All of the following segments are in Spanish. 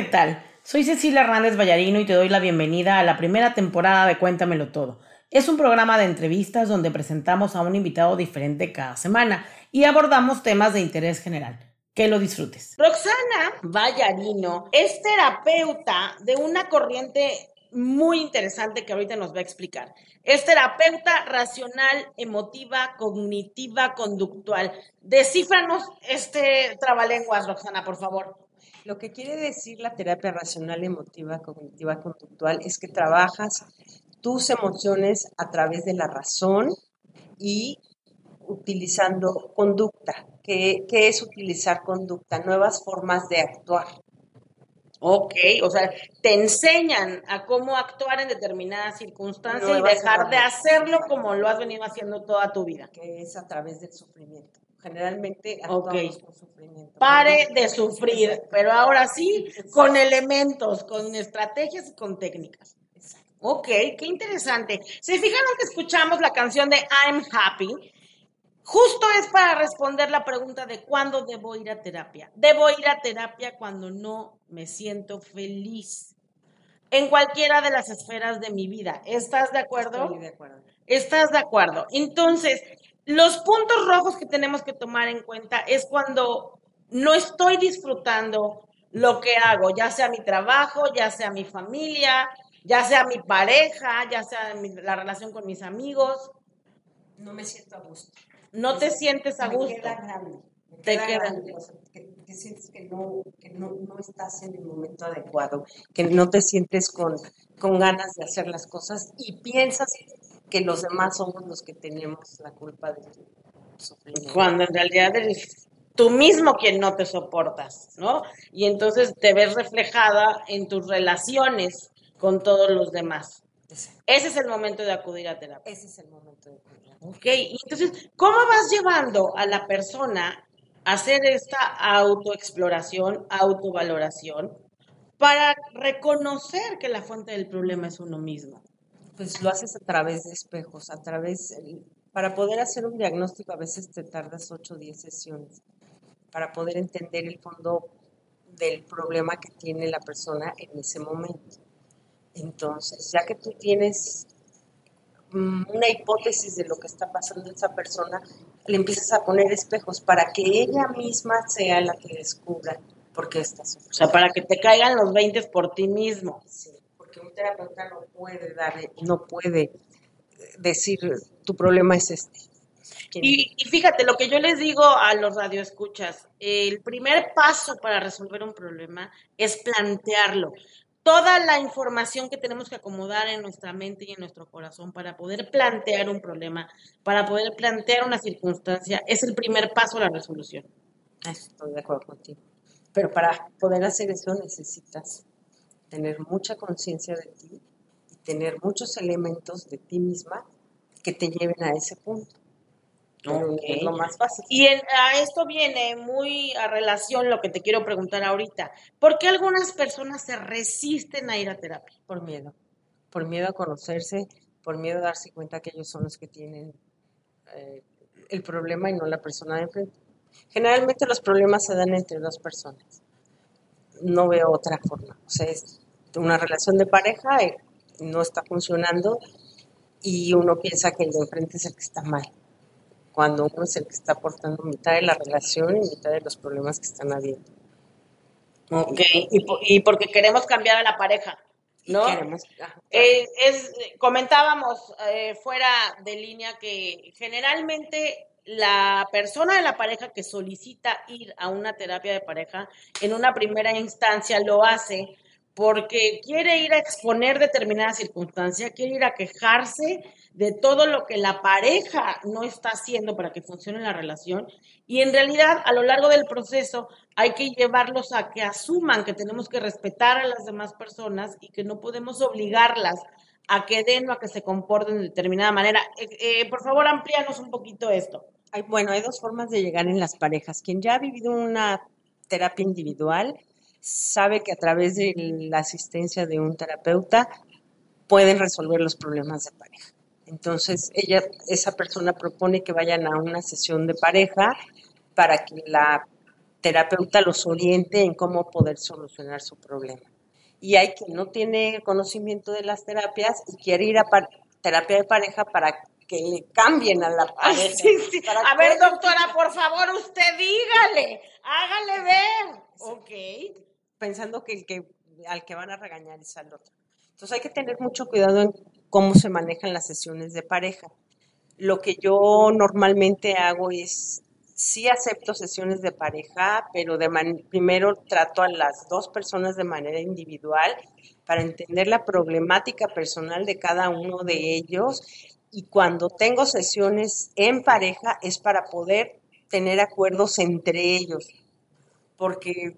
¿qué tal? Soy Cecilia Hernández Vallarino y te doy la bienvenida a la primera temporada de Cuéntamelo Todo. Es un programa de entrevistas donde presentamos a un invitado diferente cada semana y abordamos temas de interés general. Que lo disfrutes. Roxana Vallarino es terapeuta de una corriente muy interesante que ahorita nos va a explicar. Es terapeuta racional, emotiva, cognitiva, conductual. Descífranos este trabalenguas, Roxana, por favor. Lo que quiere decir la terapia racional, emotiva, cognitiva, conductual es que trabajas tus emociones a través de la razón y utilizando conducta. ¿Qué, es utilizar conducta? Nuevas formas de actuar. Ok, o sea, te enseñan a cómo actuar en determinadas circunstancias y dejar de hacerlo como lo has venido haciendo toda tu vida. Que es a través del sufrimiento. Generalmente actuamos con sufrimiento. Pare de sufrir, pero ahora sí con elementos, con estrategias y con técnicas. Ok, qué interesante. ¿Se fijaron que escuchamos la canción de I'm Happy? Justo es para responder la pregunta de cuándo debo ir a terapia. Debo ir a terapia cuando no me siento feliz. En cualquiera de las esferas de mi vida. ¿Estás de acuerdo? Estoy de acuerdo. ¿Estás de acuerdo? Entonces, los puntos rojos que tenemos que tomar en cuenta es cuando no estoy disfrutando lo que hago, ya sea mi trabajo, ya sea mi familia, ya sea mi pareja, ya sea la relación con mis amigos. No me siento a gusto no te sientes a gusto. Queda grande. te queda que, sientes que, no, que no, no, estás en el momento adecuado, que no te sientes con, con ganas de hacer las cosas y piensas que los demás somos los que tenemos la culpa de tu sufrimiento. Cuando en realidad eres tú mismo quien no te soportas, ¿no? Y entonces te ves reflejada en tus relaciones con todos los demás. Ese es el momento de acudir a terapia. Ese es el momento de acudir a terapia. Ok, entonces, ¿cómo vas llevando a la persona a hacer esta autoexploración, autovaloración, para reconocer que la fuente del problema es uno mismo? Pues lo haces a través de espejos, a través, para poder hacer un diagnóstico a veces te tardas 8 o 10 sesiones, para poder entender el fondo del problema que tiene la persona en ese momento. Entonces, ya que tú tienes mm, una hipótesis de lo que está pasando en esa persona, le empiezas a poner espejos para que ella misma sea la que descubra por qué está sufriendo. O sea, para que te caigan los 20 por ti mismo. Sí, terapeuta no puede dar, no puede decir tu problema es este. Y, y, fíjate, lo que yo les digo a los radioescuchas, el primer paso para resolver un problema es plantearlo toda la información que tenemos que acomodar en nuestra mente y en nuestro corazón para poder plantear un problema, para poder plantear una circunstancia, es el primer paso a la resolución. Estoy de acuerdo contigo. Pero para poder hacer eso necesitas tener mucha conciencia de ti y tener muchos elementos de ti misma que te lleven a ese punto lo más fácil. Y a esto viene muy a relación lo que te quiero preguntar ahorita. ¿Por qué algunas personas se resisten a ir a terapia? Por miedo. Por miedo a conocerse, por miedo a darse cuenta que ellos son los que tienen eh, el problema y no la persona de enfrente. Generalmente los problemas se dan entre dos personas. No veo otra forma. O sea, es una relación de pareja y no está funcionando y uno piensa que el de enfrente es el que está mal cuando uno es el que está aportando mitad de la relación y mitad de los problemas que están habiendo. Ok, y, porque queremos cambiar a la pareja, ¿no? Eh, es, comentábamos eh, fuera de línea que generalmente la persona de la pareja que solicita ir a una terapia de pareja en una primera instancia lo hace porque quiere ir a exponer determinada circunstancia, quiere ir a quejarse de todo lo que la pareja no está haciendo para que funcione la relación y en realidad a lo largo del proceso hay que llevarlos a que asuman que tenemos que respetar a las demás personas y que no podemos obligarlas a que den o a que se comporten de determinada manera. Eh, eh, por favor, amplíanos un poquito esto. Bueno, hay dos formas de llegar en las parejas. Quien ya ha vivido una terapia individual sabe que a través de la asistencia de un terapeuta pueden resolver los problemas de pareja. Entonces, ella, esa persona propone que vayan a una sesión de pareja para que la terapeuta los oriente en cómo poder solucionar su problema. Y hay quien no tiene conocimiento de las terapias y quiere ir a terapia de pareja para que le cambien a la pareja. A ver, doctora, por favor, usted dígale, hágale ver. Ok. Pensando que el que al que van a regañar es al otro. Entonces hay que tener mucho cuidado en cómo se manejan las sesiones de pareja. Lo que yo normalmente hago es, sí acepto sesiones de pareja, pero de primero trato a las dos personas de manera individual para entender la problemática personal de cada uno de ellos. Y cuando tengo sesiones en pareja es para poder tener acuerdos entre ellos, porque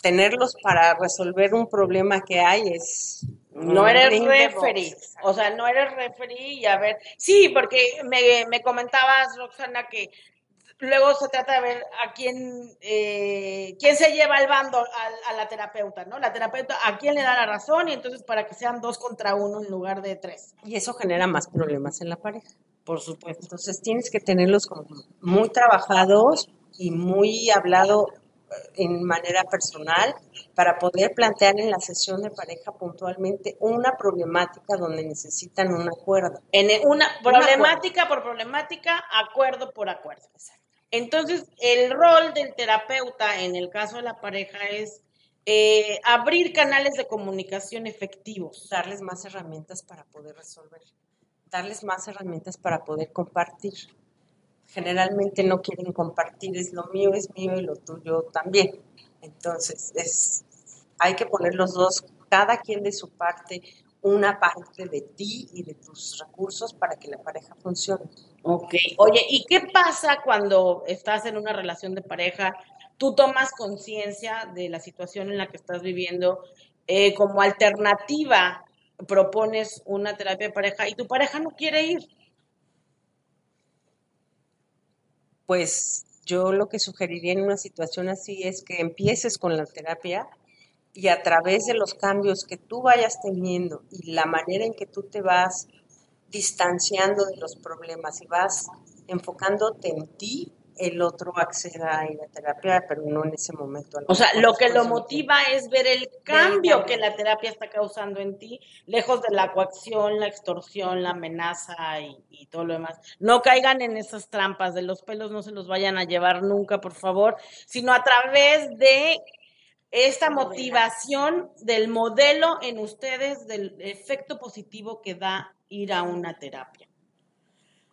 tenerlos para resolver un problema que hay es... No eres referee, o sea, no eres referee y a ver, sí, porque me, me comentabas, Roxana, que luego se trata de ver a quién, eh, quién se lleva el bando a, a, la terapeuta, ¿no? La terapeuta a quién le da la razón y entonces para que sean dos contra uno en lugar de tres. Y eso genera más problemas en la pareja. Por supuesto. Entonces tienes que tenerlos como muy trabajados y muy hablado en manera personal para poder plantear en la sesión de pareja puntualmente una problemática donde necesitan un acuerdo. En una problemática por problemática, acuerdo por acuerdo. Entonces, el rol del terapeuta en el caso de la pareja es eh, abrir canales de comunicación efectivos. Darles más herramientas para poder resolver. Darles más herramientas para poder compartir generalmente no quieren compartir, es lo mío es mío y lo tuyo también. Entonces, es, hay que poner los dos, cada quien de su parte, una parte de ti y de tus recursos para que la pareja funcione. Ok, oye, ¿y qué pasa cuando estás en una relación de pareja? Tú tomas conciencia de la situación en la que estás viviendo eh, como alternativa, propones una terapia de pareja y tu pareja no quiere ir pues yo lo que sugeriría en una situación así es que empieces con la terapia y a través de los cambios que tú vayas teniendo y la manera en que tú te vas distanciando de los problemas y vas enfocándote en ti, el otro acceda a ir a terapia, pero no en ese momento. O sea, lo que lo motiva es ver el cambio que la terapia está causando en ti, lejos de la coacción, la extorsión, la amenaza y, todo lo demás. No caigan en esas trampas de los pelos, no se los vayan a llevar nunca, por favor, sino a través de esta motivación del modelo en ustedes, del efecto positivo que da ir a una terapia.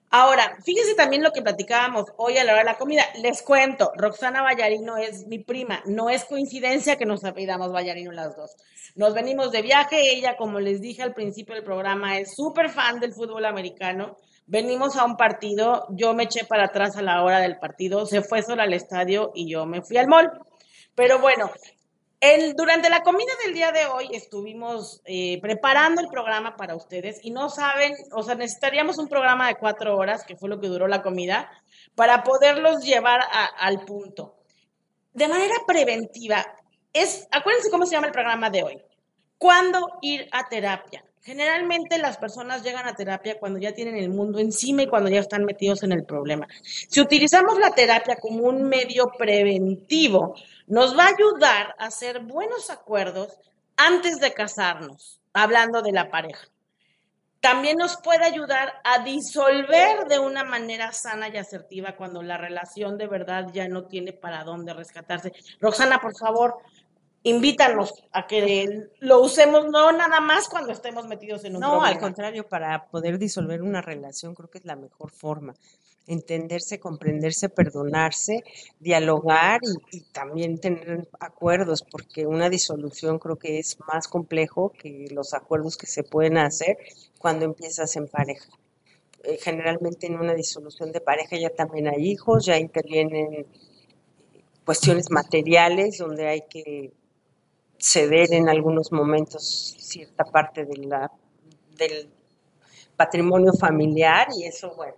Ahora, fíjense también lo que platicábamos hoy a la hora de la comida. Les cuento, Roxana Vallarino es mi prima. No es coincidencia que nos apellidamos Vallarino las dos. Nos venimos de viaje. Ella, como les dije al principio del programa, es súper fan del fútbol americano. Venimos a un partido. Yo me eché para atrás a la hora del partido. Se fue sola al estadio y yo me fui al mall. Pero bueno, durante la comida del día de hoy estuvimos eh, preparando el programa para ustedes y no saben, o sea, necesitaríamos un programa de cuatro horas, que fue lo que duró la comida, para poderlos llevar al punto. De manera preventiva, es, acuérdense cómo se llama el programa de hoy. ¿Cuándo ir a terapia? Generalmente las personas llegan a terapia cuando ya tienen el mundo encima y cuando ya están metidos en el problema. Si utilizamos la terapia como un medio preventivo, nos va a ayudar a hacer buenos acuerdos antes de casarnos, hablando de la pareja. También nos puede ayudar a disolver de una manera sana y asertiva cuando la relación de verdad ya no tiene para dónde rescatarse. Roxana, por favor, invítanos a que lo usemos no nada más cuando estemos metidos en un No, al contrario, para poder disolver una relación creo que es la mejor forma entenderse, comprenderse, perdonarse, dialogar y, también tener acuerdos, porque una disolución creo que es más complejo que los acuerdos que se pueden hacer cuando empiezas en pareja. Eh, generalmente en una disolución de pareja ya también hay hijos, ya intervienen cuestiones materiales donde hay que ceder en algunos momentos cierta parte de la, del patrimonio familiar y eso, bueno,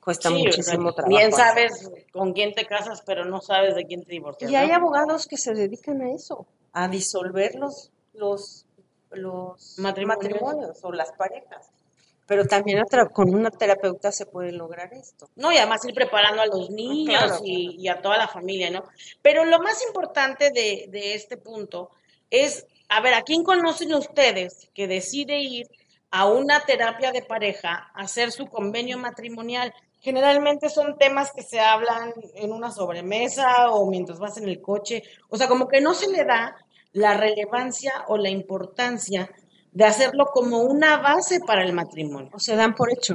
cuesta muchísimo trabajo. Bien sabes con quién te casas, pero no sabes de quién te divorcias. Y hay abogados que se dedican a eso, a disolver los, los, matrimonios. o las parejas. Pero también con una terapeuta se puede lograr esto. No, y además ir preparando a los niños y, a toda la familia, ¿no? Pero lo más importante de, de este punto es, a ver, ¿a quién conocen ustedes que decide ir a una terapia de pareja, a hacer su convenio matrimonial? Generalmente son temas que se hablan en una sobremesa o mientras vas en el coche. O sea, como que no se le da la relevancia o la importancia de hacerlo como una base para el matrimonio. O se dan por hecho.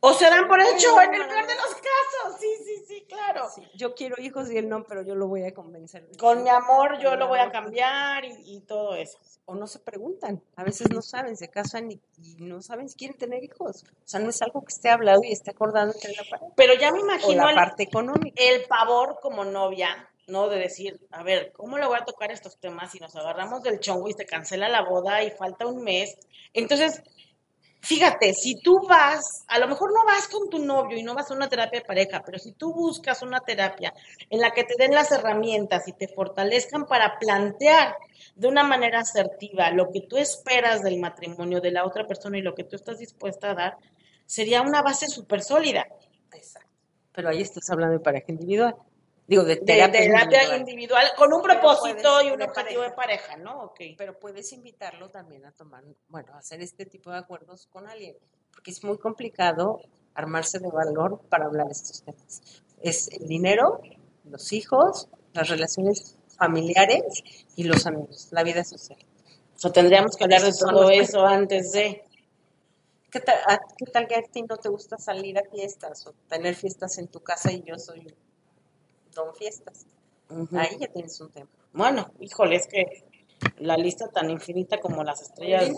O se dan por hecho, en el peor de los casos. Sí, sí, sí, claro. yo quiero hijos y él no, pero yo lo voy a convencer. Con mi amor yo lo voy a cambiar y, todo eso. O no se preguntan. A veces no saben, se casan y, no saben si quieren tener hijos. O sea, no es algo que esté hablado y esté acordado entre la pareja. Pero ya me imagino. la parte económica. El pavor como novia ¿no? De decir, a ver, ¿cómo le voy a tocar estos temas si nos agarramos del chongo y se cancela la boda y falta un mes? Entonces, fíjate, si tú vas, a lo mejor no vas con tu novio y no vas a una terapia de pareja, pero si tú buscas una terapia en la que te den las herramientas y te fortalezcan para plantear de una manera asertiva lo que tú esperas del matrimonio de la otra persona y lo que tú estás dispuesta a dar, sería una base súper sólida. Exacto. Pero ahí estás hablando de pareja individual. Digo, de terapia, individual. con un propósito y un objetivo de pareja, ¿no? Okay. Pero puedes invitarlo también a tomar, bueno, a hacer este tipo de acuerdos con alguien, porque es muy complicado armarse de valor para hablar estos temas. Es el dinero, los hijos, las relaciones familiares y los amigos, la vida social. O tendríamos que hablar de todo eso antes de... ¿Qué tal, ¿Qué tal que a ti no te gusta salir a fiestas o tener fiestas en tu casa y yo soy son fiestas. Ahí ya tienes un tema. Bueno, híjole, es que la lista tan infinita como las estrellas.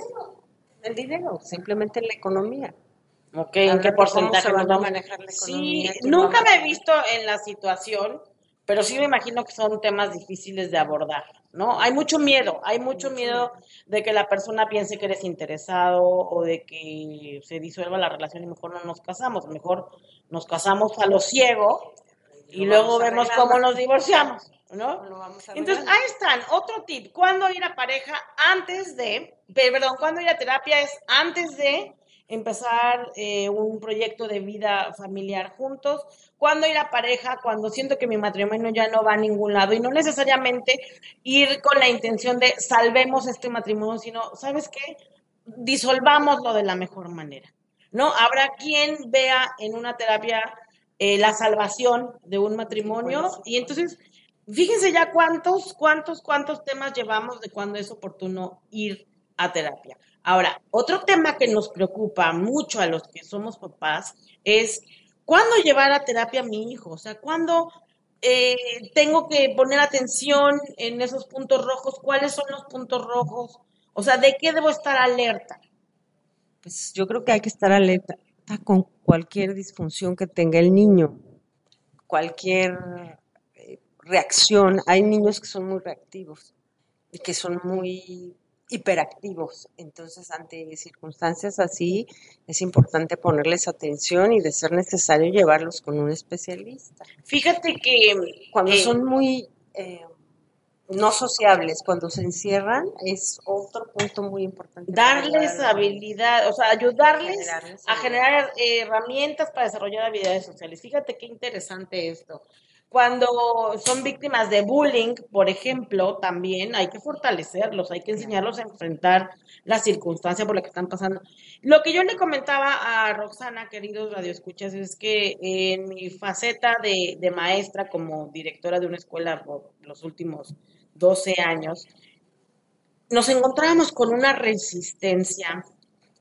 El dinero, simplemente la economía. Ok, ¿en qué porcentaje va a manejar la economía? Sí, nunca me he visto en la situación, pero sí me imagino que son temas difíciles de abordar, ¿no? Hay mucho miedo, hay mucho miedo de que la persona piense que eres interesado o de que se disuelva la relación y mejor no nos casamos, mejor nos casamos a lo ciego y luego vemos cómo nos divorciamos, ¿no? Entonces, ahí están, otro tip, ¿cuándo ir a pareja antes de, perdón, cuándo ir a terapia es antes de empezar eh, un proyecto de vida familiar juntos, cuándo ir a pareja, cuando siento que mi matrimonio ya no va a ningún lado y no necesariamente ir con la intención de salvemos este matrimonio, sino, ¿sabes qué? Disolvámoslo de la mejor manera, ¿no? Habrá quien vea en una terapia eh, la salvación de un matrimonio. Y entonces, fíjense ya cuántos, cuántos, cuántos temas llevamos de cuando es oportuno ir a terapia. Ahora, otro tema que nos preocupa mucho a los que somos papás es cuándo llevar a terapia a mi hijo, o sea, cuándo eh, tengo que poner atención en esos puntos rojos, cuáles son los puntos rojos, o sea, de qué debo estar alerta. Pues yo creo que hay que estar alerta, con cualquier disfunción que tenga el niño, cualquier eh, reacción. Hay niños que son muy reactivos y que son muy hiperactivos. Entonces, ante circunstancias así, es importante ponerles atención y de ser necesario llevarlos con un especialista. Fíjate que cuando eh, son muy eh, no sociables cuando se encierran es otro punto muy importante. Darles habilidad, o sea, ayudarles a generar herramientas para desarrollar habilidades sociales. Fíjate qué interesante esto. Cuando son víctimas de bullying, por ejemplo, también hay que fortalecerlos, hay que enseñarlos a enfrentar la circunstancia por la que están pasando. Lo que yo le comentaba a Roxana, queridos radioescuchas, es que en mi faceta de, de maestra como directora de una escuela por los últimos 12 años, nos encontrábamos con una resistencia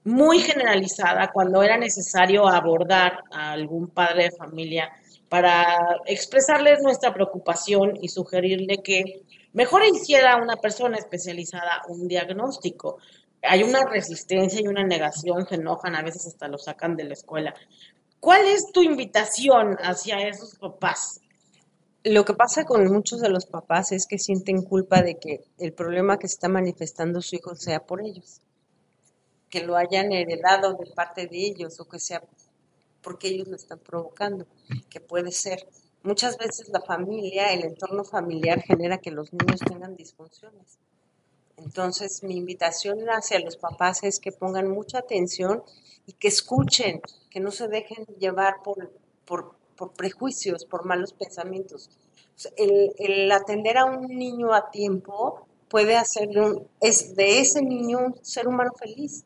muy generalizada cuando era necesario abordar a algún padre de familia para expresarles nuestra preocupación y sugerirle que mejor hiciera una persona especializada un diagnóstico. Hay una resistencia y una negación, se enojan, a veces hasta lo sacan de la escuela. ¿Cuál es tu invitación hacia esos papás? Lo que pasa con muchos de los papás es que sienten culpa de que el problema que está manifestando su hijo sea por ellos, que lo hayan heredado de parte de ellos o que sea porque ellos lo están provocando, que puede ser. Muchas veces la familia, el entorno familiar genera que los niños tengan disfunciones. Entonces, mi invitación hacia los papás es que pongan mucha atención y que escuchen, que no se dejen llevar por, por, prejuicios, por malos pensamientos. El, el, atender a un niño a tiempo puede hacer es de ese niño un ser humano feliz.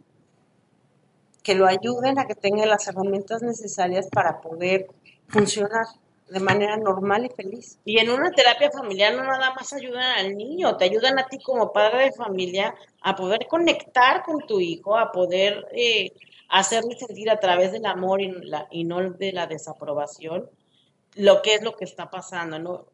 Que lo ayuden a que tenga las herramientas necesarias para poder funcionar de manera normal y feliz. Y en una terapia familiar no nada más ayudan al niño, te ayudan a ti como padre de familia a poder conectar con tu hijo, a poder eh, hacerle sentir a través del amor y, no de la desaprobación lo que es lo que está pasando.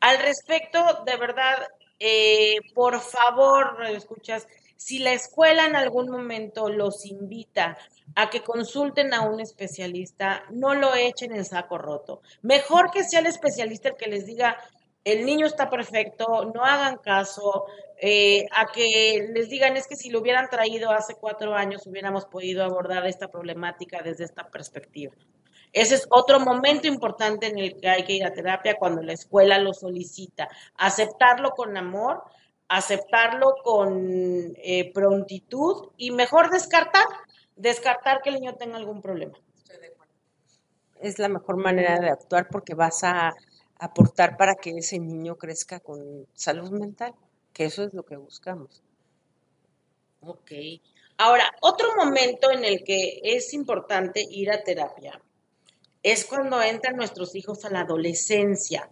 Al respecto, de verdad, eh, por favor, escuchas, si la escuela en algún momento los invita a que consulten a un especialista, no lo echen en saco roto. Mejor que sea el especialista el que les diga, el niño está perfecto, no hagan caso, eh, a que les digan es que si lo hubieran traído hace cuatro años hubiéramos podido abordar esta problemática desde esta perspectiva. Ese es otro momento importante en el que hay que ir a terapia cuando la escuela lo solicita. Aceptarlo con amor, aceptarlo con eh, prontitud y mejor descartar descartar que el niño tenga algún problema. Es la mejor manera de actuar porque vas a aportar para que ese niño crezca con salud mental, que eso es lo que buscamos. Ok. Ahora, otro momento en el que es importante ir a terapia es cuando entran nuestros hijos a la adolescencia.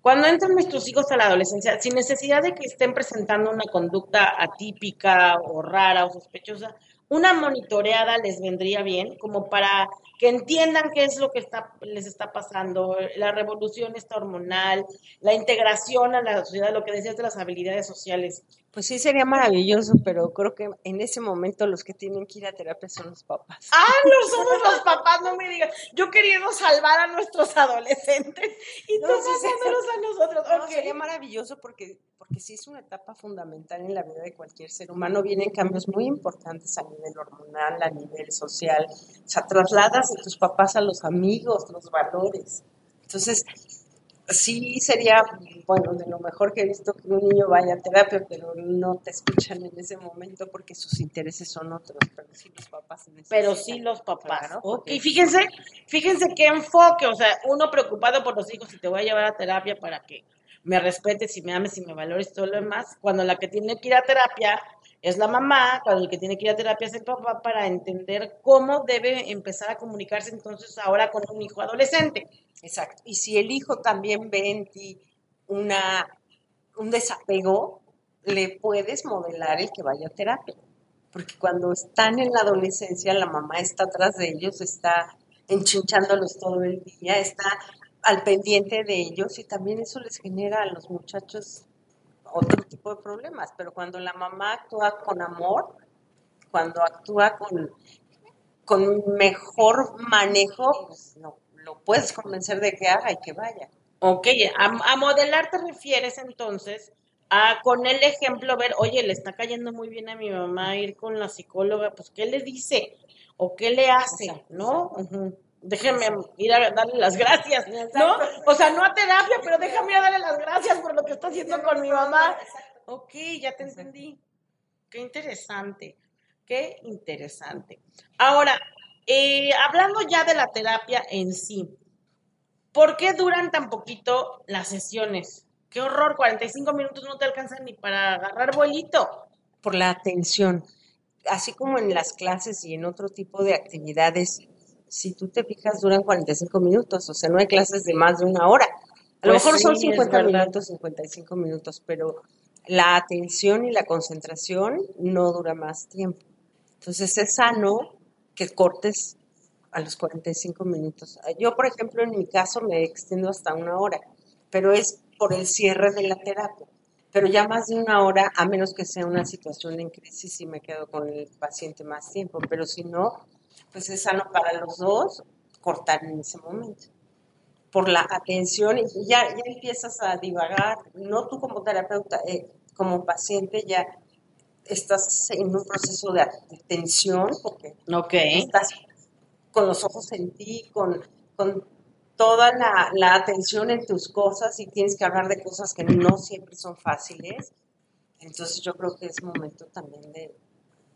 Cuando entran nuestros hijos a la adolescencia, sin necesidad de que estén presentando una conducta atípica o rara o sospechosa, una monitoreada les vendría bien, como para que entiendan qué es lo que está, les está pasando, la revolución esta hormonal, la integración a la sociedad, lo que decías de las habilidades sociales. Pues sí, sería maravilloso, pero creo que en ese momento los que tienen que ir a terapia son los papás. Ah, no somos los papás, no me digas. Yo queriendo salvar a nuestros adolescentes y tú a nosotros. No, Sería maravilloso porque, porque sí es una etapa fundamental en la vida de cualquier ser humano. Vienen cambios muy importantes a nivel hormonal, a nivel social. O sea, trasladas de tus papás a los amigos, los valores. Entonces, sí sería, bueno, de lo mejor que he visto que un niño vaya a terapia, pero no te escuchan en ese momento porque sus intereses son otros, pero sí los papás. Pero sí los papás. Y fíjense, fíjense qué enfoque, o sea, uno preocupado por los hijos y te voy a llevar a terapia para que me respetes y me ames y me valores todo lo demás, cuando la que tiene que ir a terapia es la mamá, cuando el que tiene que ir a terapia es el papá para entender cómo debe empezar a comunicarse entonces ahora con un hijo adolescente. Exacto. Y si el hijo también ve en ti una, un desapego, le puedes modelar el que vaya a terapia. Porque cuando están en la adolescencia, la mamá está atrás de ellos, está enchinchándolos todo el día, está al pendiente de ellos y también eso les genera a los muchachos otro tipo de problemas. Pero cuando la mamá actúa con amor, cuando actúa con, con mejor manejo, pues no, lo puedes convencer de que haga y que vaya. Ok, a, modelar te refieres entonces a con el ejemplo ver, oye, le está cayendo muy bien a mi mamá ir con la psicóloga, pues ¿qué le dice? ¿O qué le hace? ¿No? Déjeme ir a darle las gracias, ¿no? O sea, no a terapia, pero déjame ir a darle las gracias por lo que está haciendo con mi mamá. Ok, ya te entendí. Qué interesante, qué interesante. Ahora, eh, hablando ya de la terapia en sí, ¿por qué duran tan poquito las sesiones? Qué horror, 45 minutos no te alcanzan ni para agarrar bolito. Por la atención. Así como en las clases y en otro tipo de actividades, si tú te fijas, duran 45 minutos, o sea, no hay clases de más de una hora. A lo pues mejor son 50 minutos, 55 minutos, pero la atención y la concentración no dura más tiempo. Entonces es sano que cortes a los 45 minutos. Yo, por ejemplo, en mi caso me extiendo hasta una hora, pero es por el cierre de la terapia. Pero ya más de una hora, a menos que sea una situación en crisis, y me quedo con el paciente más tiempo. Pero si no, pues es sano para los dos cortar en ese momento. Por la atención, y ya, ya empiezas a divagar, no tú como terapeuta, eh, como paciente ya estás en un proceso de tensión porque estás con los ojos en ti, con, con toda la, atención en tus cosas y tienes que hablar de cosas que no siempre son fáciles. Entonces yo creo que es momento también de,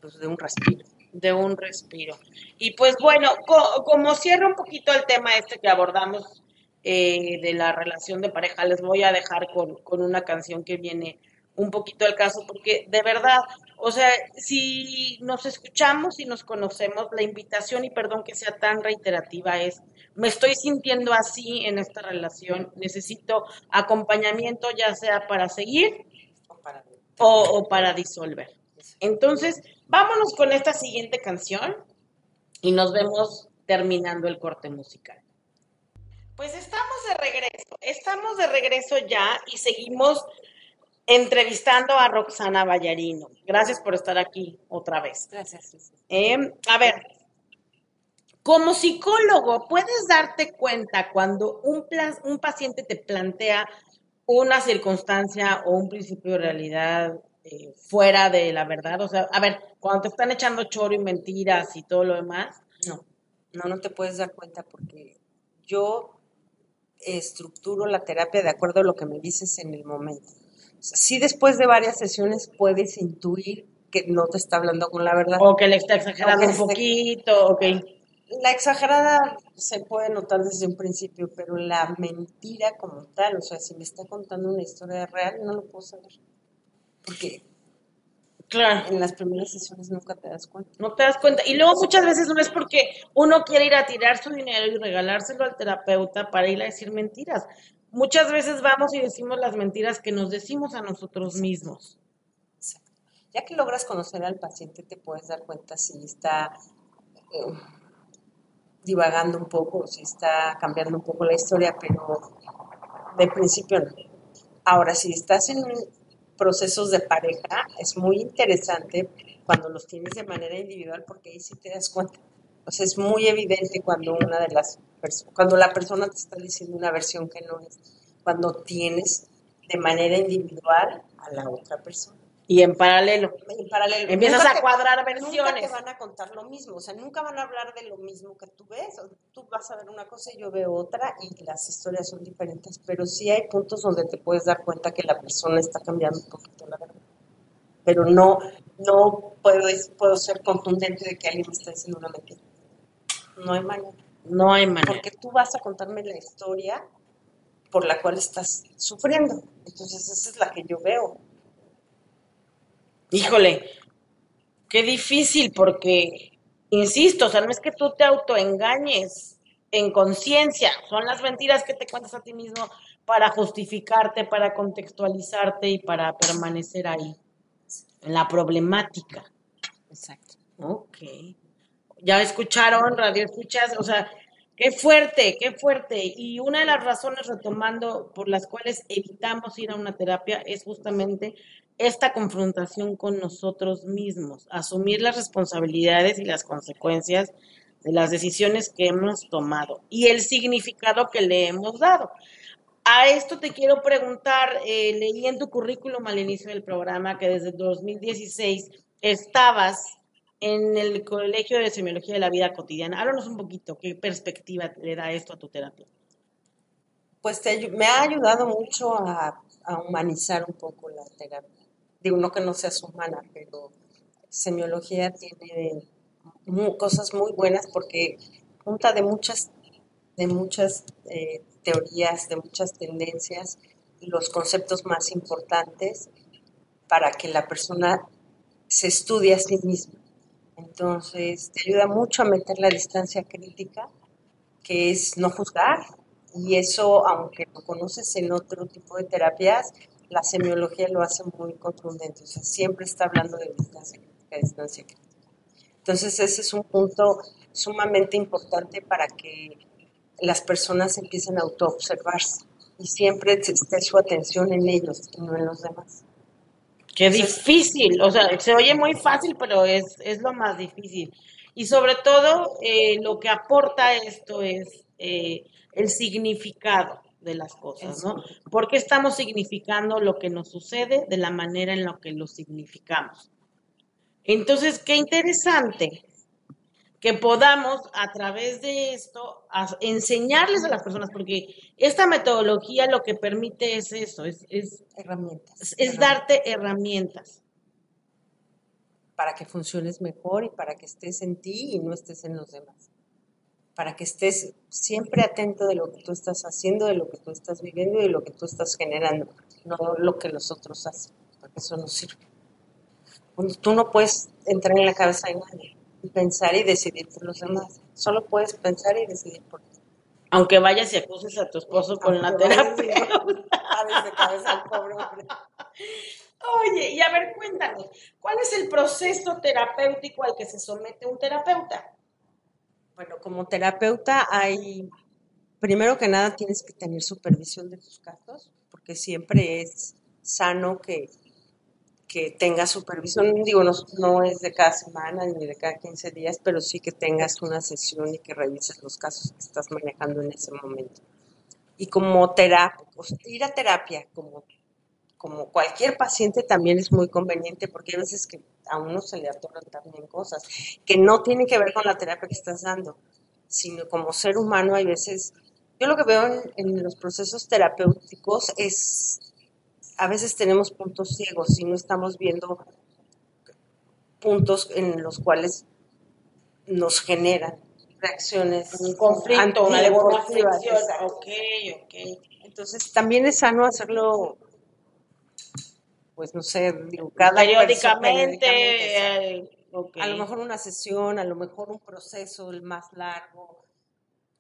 pues, de un respiro. De un respiro. Y pues bueno, como cierra un poquito el tema este que abordamos eh, de la relación de pareja, les voy a dejar con, con una canción que viene un poquito al caso, porque de verdad, o sea, si nos escuchamos y nos conocemos, la invitación, y perdón que sea tan reiterativa, es, me estoy sintiendo así en esta relación, necesito acompañamiento, ya sea para seguir o para, disolver. Entonces, vámonos con esta siguiente canción y nos vemos terminando el corte musical. Pues estamos de regreso, estamos de regreso ya y seguimos entrevistando a Roxana Ballarino. Gracias por estar aquí otra vez. Gracias. Eh, a ver, como psicólogo, ¿puedes darte cuenta cuando un, un paciente te plantea una circunstancia o un principio de realidad eh, fuera de la verdad? O sea, a ver, cuando te están echando choro y mentiras y todo lo demás. No, no, no te puedes dar cuenta porque yo estructuro la terapia de acuerdo a lo que me dices en el momento. O sea, sí después de varias sesiones puedes intuir que no te está hablando con la verdad. O que le está exagerando un poquito, ok la exagerada se puede notar desde un principio, pero la mentira como tal, o sea, si me está contando una historia real, no lo puedo saber. Porque claro. en las primeras sesiones nunca te das cuenta. No te das cuenta. Y luego muchas veces no es porque uno quiere ir a tirar su dinero y regalárselo al terapeuta para ir a decir mentiras. Muchas veces vamos y decimos las mentiras que nos decimos a nosotros mismos. Ya que logras conocer al paciente, te puedes dar cuenta si está... Eh, divagando un poco, si está cambiando un poco la historia, pero de principio no. Ahora, si estás en procesos de pareja, es muy interesante cuando los tienes de manera individual porque ahí sí te das cuenta. O sea, es muy evidente cuando una de las cuando la persona te está diciendo una versión que no es, cuando tienes de manera individual a la otra persona. Y en paralelo. En paralelo. Empiezas a cuadrar versiones. Nunca te van a contar lo mismo, o sea, nunca van a hablar de lo mismo que tú ves. tú vas a ver una cosa y yo veo otra y las historias son diferentes, pero sí hay puntos donde te puedes dar cuenta que la persona está cambiando un poquito la verdad. Pero no, no puedo, puedo ser contundente de que alguien me está diciendo una mentira. No hay manera. No hay manera. Porque tú vas a contarme la historia por la cual estás sufriendo. Entonces esa es la que yo veo Híjole, qué difícil porque, insisto, o sea, no es que tú te autoengañes en conciencia, son las mentiras que te cuentas a ti mismo para justificarte, para contextualizarte y para permanecer ahí, en la problemática. Exacto. Ok. Ya escucharon, radio escuchas, o sea, qué fuerte, qué fuerte. Y una de las razones, retomando, por las cuales evitamos ir a una terapia es justamente esta confrontación con nosotros mismos, asumir las responsabilidades y las consecuencias de las decisiones que hemos tomado y el significado que le hemos dado. A esto te quiero preguntar, eh, leí en tu currículum al inicio del programa que desde 2016 estabas en el Colegio de Semiología de la Vida Cotidiana. Háblanos un poquito, ¿qué perspectiva le da esto a tu terapia? Pues me ha ayudado mucho a humanizar un poco la terapia digo, no que no seas humana, pero semiología tiene cosas muy buenas porque junta de muchas, de muchas eh, teorías, de muchas tendencias, los conceptos más importantes para que la persona se estudie a sí misma. Entonces, te ayuda mucho a meter la distancia crítica, que es no juzgar, y eso, aunque lo conoces en otro tipo de terapias, la semiología lo hace muy contundente, o sea, siempre está hablando de distancia crítica, distancia crítica. Entonces, ese es un punto sumamente importante para que las personas empiecen a autoobservarse y siempre esté su atención en ellos y no en los demás. Qué difícil, o sea, se oye muy fácil, pero es, es lo más difícil. Y sobre todo, eh, lo que aporta esto es eh, el significado de las cosas, ¿no? Porque estamos significando lo que nos sucede de la manera en la que lo significamos. Entonces, qué interesante que podamos a través de esto enseñarles a las personas, porque esta metodología lo que permite es eso, es, herramientas. Es, darte herramientas. Para que funciones mejor y para que estés en ti y no estés en los demás. Para que estés siempre atento de lo que tú estás haciendo, de lo que tú estás viviendo y de lo que tú estás generando, no lo que los otros hacen, porque eso no sirve. Tú no puedes entrar en la cabeza de nadie pensar y decidir por los demás. Solo puedes pensar y decidir por ti. Aunque vayas y acuses a tu esposo con la terapia. Oye, y a ver, cuéntanos, ¿cuál es el proceso terapéutico al que se somete un terapeuta? Bueno, como terapeuta hay, primero que nada tienes que tener supervisión de tus casos, porque siempre es sano que que tengas supervisión, digo, no, no, es de cada semana ni de cada 15 días, pero sí que tengas una sesión y que revises los casos que estás manejando en ese momento. Y como terapia, ir a terapia como, como cualquier paciente también es muy conveniente porque hay veces que a uno se le atoran también cosas que no tienen que ver con la terapia que estás dando, sino como ser humano hay veces, yo lo que veo en, en los procesos terapéuticos es a veces tenemos puntos ciegos y no estamos viendo puntos en los cuales nos generan reacciones. Un conflicto, una Ok, ok. Entonces también es sano hacerlo, pues no sé, cada periódicamente. Eh, a lo mejor una sesión, a lo mejor un proceso el más largo.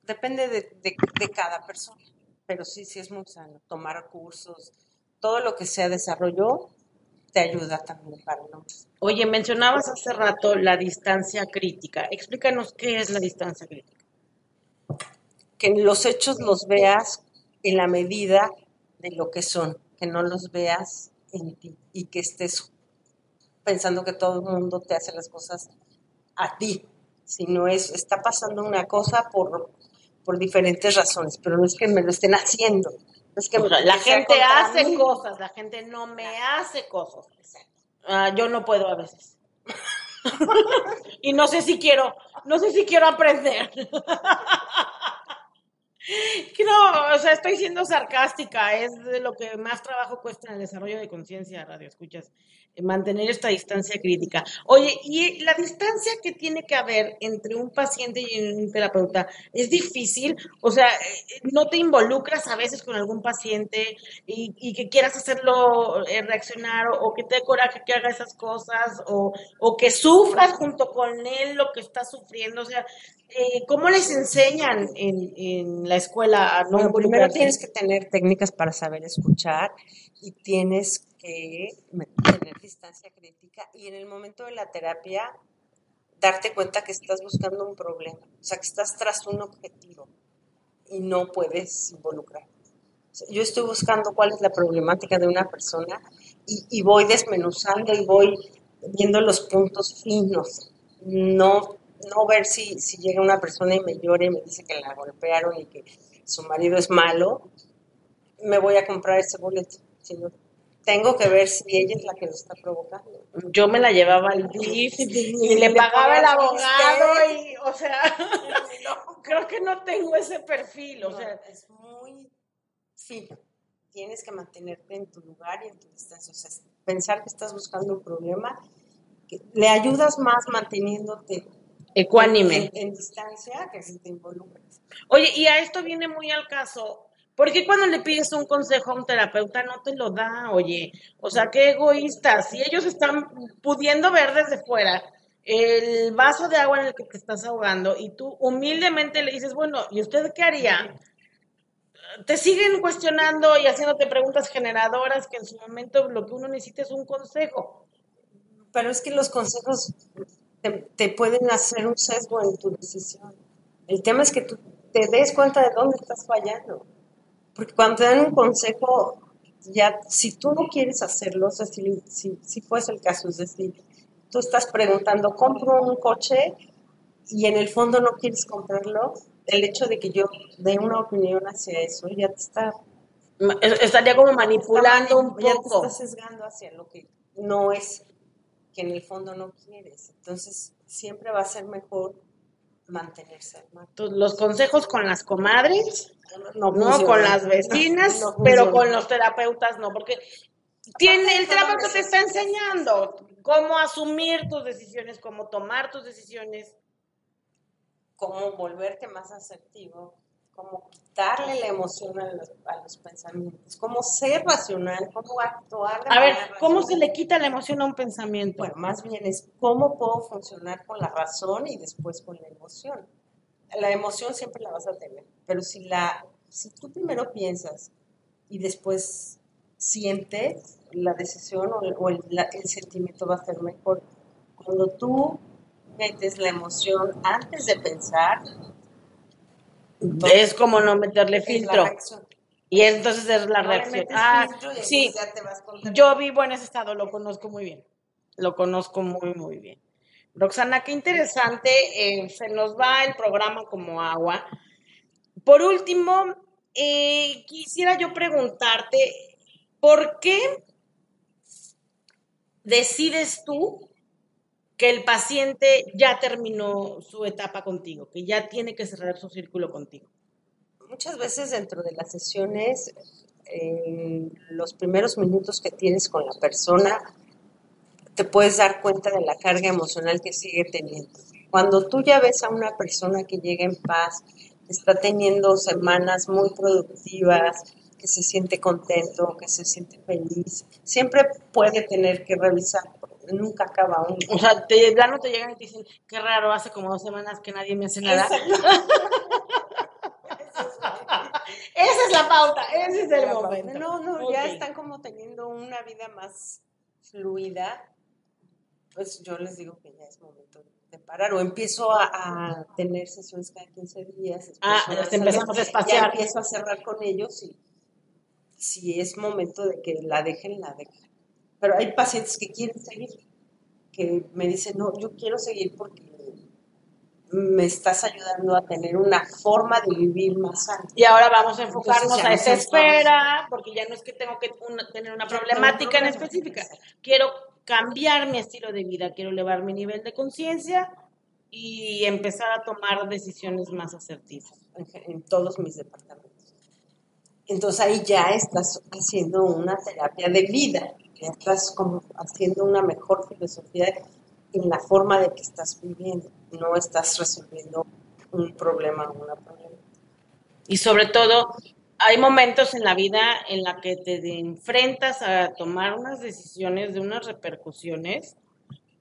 Depende de, de cada persona. Pero sí, sí es muy sano. Tomar cursos, todo lo que sea desarrollo te ayuda también para nosotros. Oye, mencionabas hace rato la distancia crítica. Explícanos qué es la distancia crítica. Que los hechos los veas en la medida de lo que son, que no los veas en ti y que estés pensando que todo el mundo te hace las cosas a ti, sino es, está pasando una cosa por, por diferentes razones, pero no es que me lo estén haciendo, que la gente hace cosas, la gente no me hace cosas. Ah, yo no puedo a veces. y no sé si quiero, no sé si quiero aprender. No, o sea, estoy siendo sarcástica, es lo que más trabajo cuesta en el desarrollo de conciencia, radio escuchas, mantener esta distancia crítica. Oye, y la distancia que tiene que haber entre un paciente y un terapeuta es difícil, o sea, eh, no te involucras a veces con algún paciente y, que quieras hacerlo eh, reaccionar o, que te dé coraje que haga esas cosas o, o que sufras junto con él lo que está sufriendo, o sea, eh, ¿cómo les enseñan en, la escuela a no Primero tienes que tener técnicas para saber escuchar y tienes que tener distancia crítica y en el momento de la terapia darte cuenta que estás buscando un problema, o sea, que estás tras un objetivo y no puedes involucrar. yo estoy buscando cuál es la problemática de una persona y, y voy desmenuzando y voy viendo los puntos finos, no no ver si, si llega una persona y me llora y me dice que la golpearon y que su marido es malo, me voy a comprar ese boleto. Sino tengo que ver si ella es la que lo está provocando. Yo me la llevaba al DIF y, le pagaba el abogado y, o sea, creo que no tengo ese perfil, o sea. Es muy fino. Tienes que mantenerte en tu lugar y en tu distancia. O sea, pensar que estás buscando un problema, que le ayudas más manteniéndote Ecuánime. En, distancia, que si te involucras. Oye, y a esto viene muy al caso, porque cuando le pides un consejo a un terapeuta no te lo da, oye, o sea, qué egoísta, si ellos están pudiendo ver desde fuera el vaso de agua en el que te estás ahogando y tú humildemente le dices, bueno, ¿y usted qué haría? Te siguen cuestionando y haciéndote preguntas generadoras que en su momento lo que uno necesita es un consejo. Pero es que los consejos te, pueden hacer un sesgo en tu decisión. El tema es que tú te des cuenta de dónde estás fallando. Porque cuando te dan un consejo, ya si tú no quieres hacerlo, o sea, si, si, fuese el caso, es decir, tú estás preguntando, compro un coche y en el fondo no quieres comprarlo, el hecho de que yo dé una opinión hacia eso ya te está... Estaría como manipulando un poco. Ya te está sesgando hacia lo que no es que en el fondo no quieres. Entonces, siempre va a ser mejor mantenerse Los consejos con las comadres, no, con las vecinas, pero con los terapeutas no, porque tiene el terapeuta te está enseñando cómo asumir tus decisiones, cómo tomar tus decisiones, cómo volverte más asertivo, cómo quitarle la emoción a los, pensamientos, cómo ser racional, cómo actuar. a ver, ¿cómo se le quita la emoción a un pensamiento? Bueno, más bien es cómo puedo funcionar con la razón y después con la emoción. La emoción siempre la vas a tener, pero si la, si tú primero piensas y después sientes, la decisión o, el, el sentimiento va a ser mejor. Cuando tú metes la emoción antes de pensar, es como no meterle filtro. Y entonces es la reacción. Ah, sí. Yo vivo en ese estado, lo conozco muy bien. Lo conozco muy, muy bien. Roxana, qué interesante. Eh, se nos va el programa como agua. Por último, eh, quisiera yo preguntarte, ¿por qué decides tú que el paciente ya terminó su etapa contigo, que ya tiene que cerrar su círculo contigo? Muchas veces dentro de las sesiones, en los primeros minutos que tienes con la persona, te puedes dar cuenta de la carga emocional que sigue teniendo. Cuando tú ya ves a una persona que llega en paz, está teniendo semanas muy productivas, que se siente contento, que se siente feliz, siempre puede tener que revisar nunca acaba uno. O sea, te, no te llegan y te dicen, qué raro, hace como dos semanas que nadie me hace nada. Esa es la pauta, ese es el momento. No, no, ya están como teniendo una vida más fluida. Pues yo les digo que ya es momento de parar. O empiezo a, tener sesiones cada 15 días. Ah, empezamos a espaciar. Ya empiezo a cerrar con ellos y si es momento de que la dejen, la dejen. Pero hay pacientes que quieren seguir, que me dicen, no, yo quiero seguir porque me estás ayudando a tener una forma de vivir más sana. Y ahora vamos a enfocarnos a esa espera, porque ya no es que tengo que tener una problemática en específica. Quiero cambiar mi estilo de vida, quiero elevar mi nivel de conciencia y empezar a tomar decisiones más asertivas. en todos mis departamentos. Entonces ahí ya estás haciendo una terapia de vida estás como haciendo una mejor filosofía en la forma de que estás viviendo, no estás resolviendo un problema o una problema. Y sobre todo, hay momentos en la vida en la que te enfrentas a tomar unas decisiones de unas repercusiones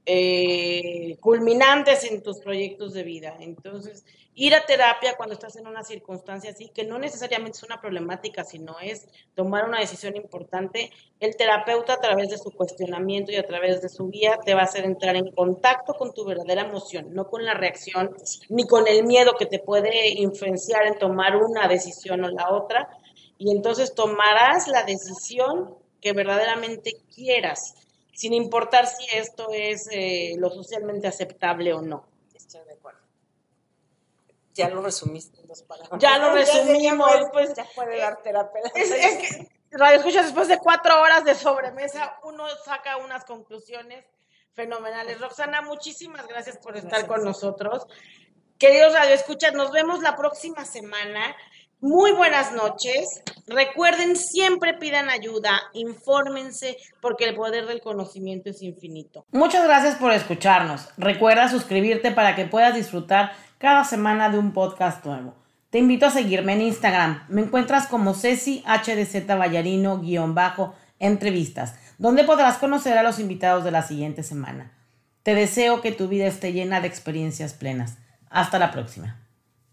eh, culminantes en tus proyectos de vida. Entonces, ir a terapia cuando estás en una circunstancia así, que no necesariamente es una problemática, sino es tomar una decisión importante, el terapeuta a través de su cuestionamiento y a través de su guía te va a hacer entrar en contacto con tu verdadera emoción, no con la reacción ni con el miedo que te puede influenciar en tomar una decisión o la otra. Y entonces tomarás la decisión que verdaderamente quieras, sin importar si esto es eh, lo socialmente aceptable o no. Estoy de acuerdo ya lo resumiste en dos palabras. Ya lo resumimos, pues. Ya puede dar terapia. Es, que, Radio Escucha, después de cuatro horas de sobremesa, uno saca unas conclusiones fenomenales. Roxana, muchísimas gracias por estar con nosotros. Queridos Radio Escuchas, nos vemos la próxima semana. Muy buenas noches. Recuerden, siempre pidan ayuda, infórmense, porque el poder del conocimiento es infinito. Muchas gracias por escucharnos. Recuerda suscribirte para que puedas disfrutar cada semana de un podcast nuevo. Te invito a seguirme en Instagram. Me encuentras como Ceci HDZ Ballarino-entrevistas, donde podrás conocer a los invitados de la siguiente semana. Te deseo que tu vida esté llena de experiencias plenas. Hasta la próxima.